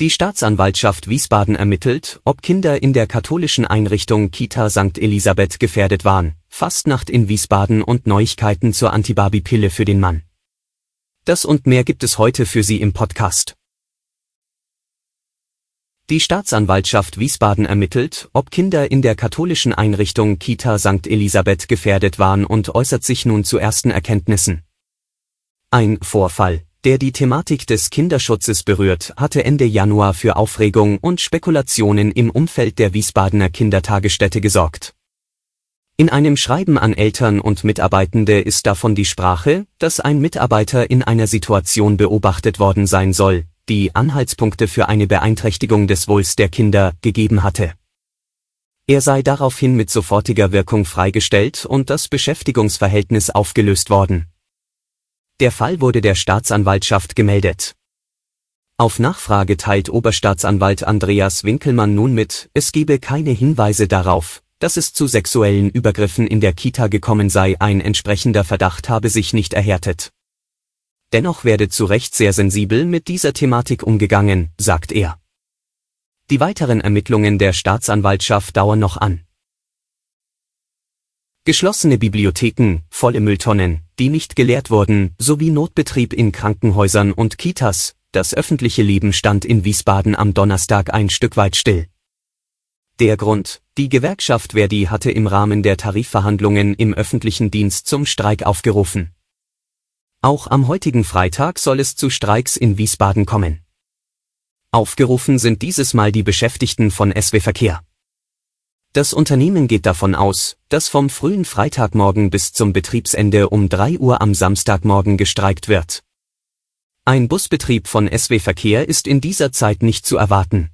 Die Staatsanwaltschaft Wiesbaden ermittelt, ob Kinder in der katholischen Einrichtung Kita St. Elisabeth gefährdet waren, Fastnacht in Wiesbaden und Neuigkeiten zur Antibaby-Pille für den Mann. Das und mehr gibt es heute für Sie im Podcast. Die Staatsanwaltschaft Wiesbaden ermittelt, ob Kinder in der katholischen Einrichtung Kita St. Elisabeth gefährdet waren und äußert sich nun zu ersten Erkenntnissen. Ein Vorfall, der die Thematik des Kinderschutzes berührt, hatte Ende Januar für Aufregung und Spekulationen im Umfeld der Wiesbadener Kindertagesstätte gesorgt. In einem Schreiben an Eltern und Mitarbeitende ist davon die Sprache, dass ein Mitarbeiter in einer Situation beobachtet worden sein soll, die Anhaltspunkte für eine Beeinträchtigung des Wohls der Kinder gegeben hatte. Er sei daraufhin mit sofortiger Wirkung freigestellt und das Beschäftigungsverhältnis aufgelöst worden. Der Fall wurde der Staatsanwaltschaft gemeldet. Auf Nachfrage teilt Oberstaatsanwalt Andreas Winkelmann nun mit, es gebe keine Hinweise darauf, dass es zu sexuellen Übergriffen in der Kita gekommen sei, ein entsprechender Verdacht habe sich nicht erhärtet. Dennoch werde zu Recht sehr sensibel mit dieser Thematik umgegangen, sagt er. Die weiteren Ermittlungen der Staatsanwaltschaft dauern noch an. Geschlossene Bibliotheken, volle Mülltonnen, die nicht geleert wurden, sowie Notbetrieb in Krankenhäusern und Kitas, das öffentliche Leben stand in Wiesbaden am Donnerstag ein Stück weit still. Der Grund, die Gewerkschaft Verdi hatte im Rahmen der Tarifverhandlungen im öffentlichen Dienst zum Streik aufgerufen. Auch am heutigen Freitag soll es zu Streiks in Wiesbaden kommen. Aufgerufen sind dieses Mal die Beschäftigten von SW Verkehr. Das Unternehmen geht davon aus, dass vom frühen Freitagmorgen bis zum Betriebsende um 3 Uhr am Samstagmorgen gestreikt wird. Ein Busbetrieb von SW Verkehr ist in dieser Zeit nicht zu erwarten.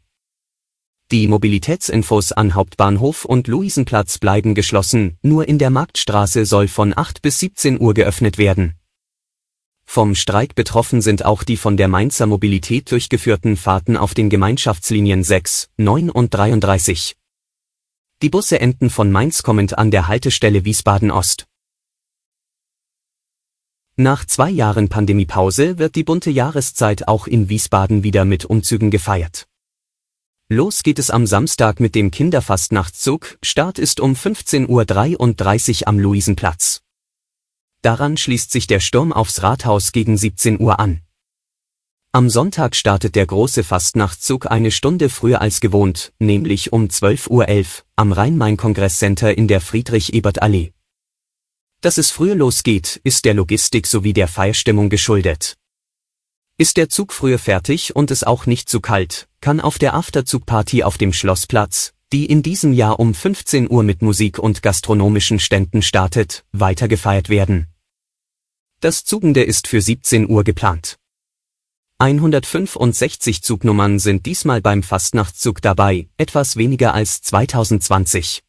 Die Mobilitätsinfos an Hauptbahnhof und Luisenplatz bleiben geschlossen, nur in der Marktstraße soll von 8 bis 17 Uhr geöffnet werden. Vom Streik betroffen sind auch die von der Mainzer Mobilität durchgeführten Fahrten auf den Gemeinschaftslinien 6, 9 und 33. Die Busse enden von Mainz kommend an der Haltestelle Wiesbaden Ost. Nach zwei Jahren Pandemiepause wird die bunte Jahreszeit auch in Wiesbaden wieder mit Umzügen gefeiert. Los geht es am Samstag mit dem Kinderfastnachtszug, Start ist um 15.33 Uhr am Luisenplatz. Daran schließt sich der Sturm aufs Rathaus gegen 17 Uhr an. Am Sonntag startet der große Fastnachtszug eine Stunde früher als gewohnt, nämlich um 12.11 Uhr am Rhein-Main-Kongress-Center in der Friedrich-Ebert-Allee. Dass es früher losgeht, ist der Logistik sowie der Feierstimmung geschuldet. Ist der Zug früher fertig und es auch nicht zu kalt, kann auf der Afterzugparty auf dem Schlossplatz, die in diesem Jahr um 15 Uhr mit Musik und gastronomischen Ständen startet, weiter gefeiert werden. Das Zugende ist für 17 Uhr geplant. 165 Zugnummern sind diesmal beim Fastnachtszug dabei, etwas weniger als 2020.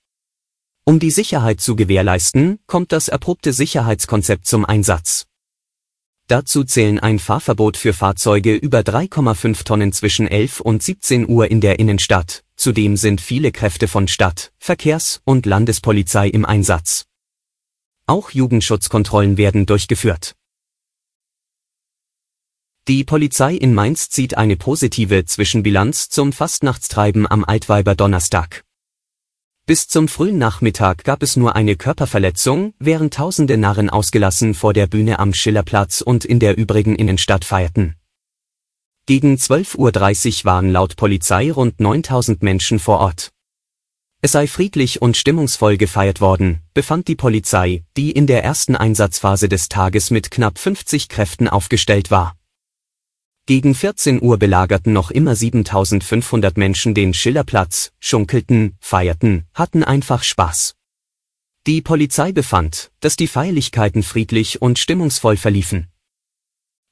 Um die Sicherheit zu gewährleisten, kommt das erprobte Sicherheitskonzept zum Einsatz. Dazu zählen ein Fahrverbot für Fahrzeuge über 3,5 Tonnen zwischen 11 und 17 Uhr in der Innenstadt. Zudem sind viele Kräfte von Stadt, Verkehrs- und Landespolizei im Einsatz. Auch Jugendschutzkontrollen werden durchgeführt. Die Polizei in Mainz zieht eine positive Zwischenbilanz zum Fastnachtstreiben am Altweiber Donnerstag. Bis zum frühen Nachmittag gab es nur eine Körperverletzung, während tausende Narren ausgelassen vor der Bühne am Schillerplatz und in der übrigen Innenstadt feierten. Gegen 12.30 Uhr waren laut Polizei rund 9000 Menschen vor Ort. Es sei friedlich und stimmungsvoll gefeiert worden, befand die Polizei, die in der ersten Einsatzphase des Tages mit knapp 50 Kräften aufgestellt war. Gegen 14 Uhr belagerten noch immer 7500 Menschen den Schillerplatz, schunkelten, feierten, hatten einfach Spaß. Die Polizei befand, dass die Feierlichkeiten friedlich und stimmungsvoll verliefen.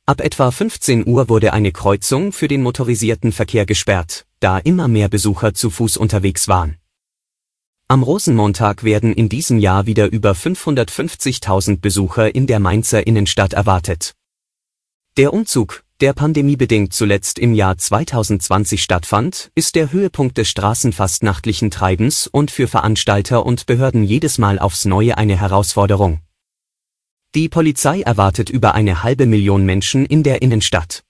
Ab etwa 15 Uhr wurde eine Kreuzung für den motorisierten Verkehr gesperrt, da immer mehr Besucher zu Fuß unterwegs waren. Am Rosenmontag werden in diesem Jahr wieder über 550.000 Besucher in der Mainzer Innenstadt erwartet. Der Umzug, der pandemiebedingt zuletzt im Jahr 2020 stattfand, ist der Höhepunkt des straßenfastnachtlichen Treibens und für Veranstalter und Behörden jedes Mal aufs Neue eine Herausforderung. Die Polizei erwartet über eine halbe Million Menschen in der Innenstadt.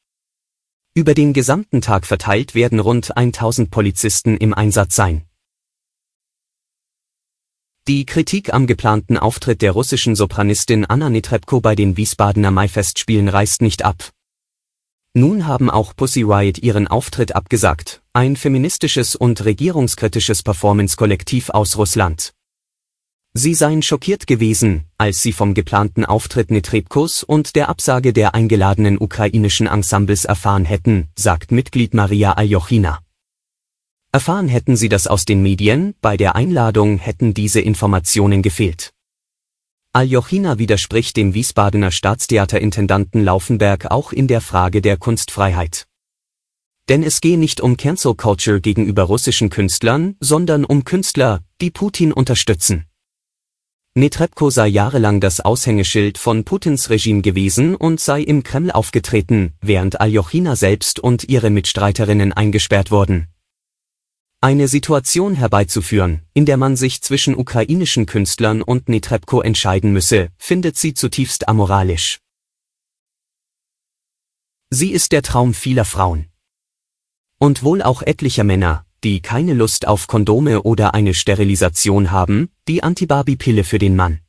Über den gesamten Tag verteilt werden rund 1000 Polizisten im Einsatz sein. Die Kritik am geplanten Auftritt der russischen Sopranistin Anna Netrebko bei den Wiesbadener Maifestspielen reißt nicht ab. Nun haben auch Pussy Riot ihren Auftritt abgesagt, ein feministisches und regierungskritisches Performance-Kollektiv aus Russland. Sie seien schockiert gewesen, als sie vom geplanten Auftritt Netrebkos und der Absage der eingeladenen ukrainischen Ensembles erfahren hätten, sagt Mitglied Maria Aljochina. Erfahren hätten sie das aus den Medien, bei der Einladung hätten diese Informationen gefehlt. Aljochina widerspricht dem Wiesbadener Staatstheaterintendanten Laufenberg auch in der Frage der Kunstfreiheit. Denn es gehe nicht um Cancel Culture gegenüber russischen Künstlern, sondern um Künstler, die Putin unterstützen. Netrebko sei jahrelang das Aushängeschild von Putins Regime gewesen und sei im Kreml aufgetreten, während Aljochina selbst und ihre Mitstreiterinnen eingesperrt wurden eine Situation herbeizuführen, in der man sich zwischen ukrainischen Künstlern und Netrebko entscheiden müsse, findet sie zutiefst amoralisch. Sie ist der Traum vieler Frauen. Und wohl auch etlicher Männer, die keine Lust auf Kondome oder eine Sterilisation haben, die Antibarbie-Pille für den Mann.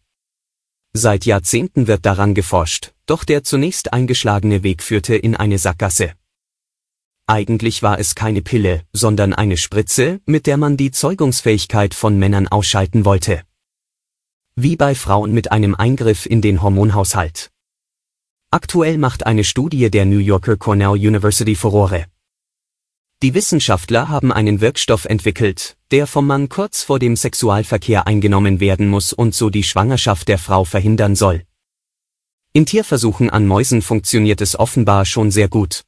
Seit Jahrzehnten wird daran geforscht, doch der zunächst eingeschlagene Weg führte in eine Sackgasse. Eigentlich war es keine Pille, sondern eine Spritze, mit der man die Zeugungsfähigkeit von Männern ausschalten wollte. Wie bei Frauen mit einem Eingriff in den Hormonhaushalt. Aktuell macht eine Studie der New Yorker Cornell University Furore. Die Wissenschaftler haben einen Wirkstoff entwickelt, der vom Mann kurz vor dem Sexualverkehr eingenommen werden muss und so die Schwangerschaft der Frau verhindern soll. In Tierversuchen an Mäusen funktioniert es offenbar schon sehr gut.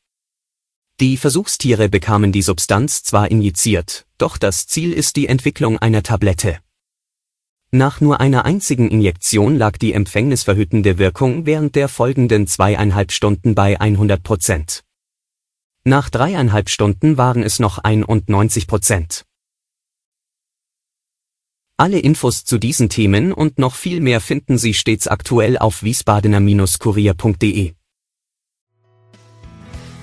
Die Versuchstiere bekamen die Substanz zwar injiziert, doch das Ziel ist die Entwicklung einer Tablette. Nach nur einer einzigen Injektion lag die empfängnisverhütende Wirkung während der folgenden zweieinhalb Stunden bei 100 Prozent. Nach dreieinhalb Stunden waren es noch 91 Prozent. Alle Infos zu diesen Themen und noch viel mehr finden Sie stets aktuell auf wiesbadener-kurier.de.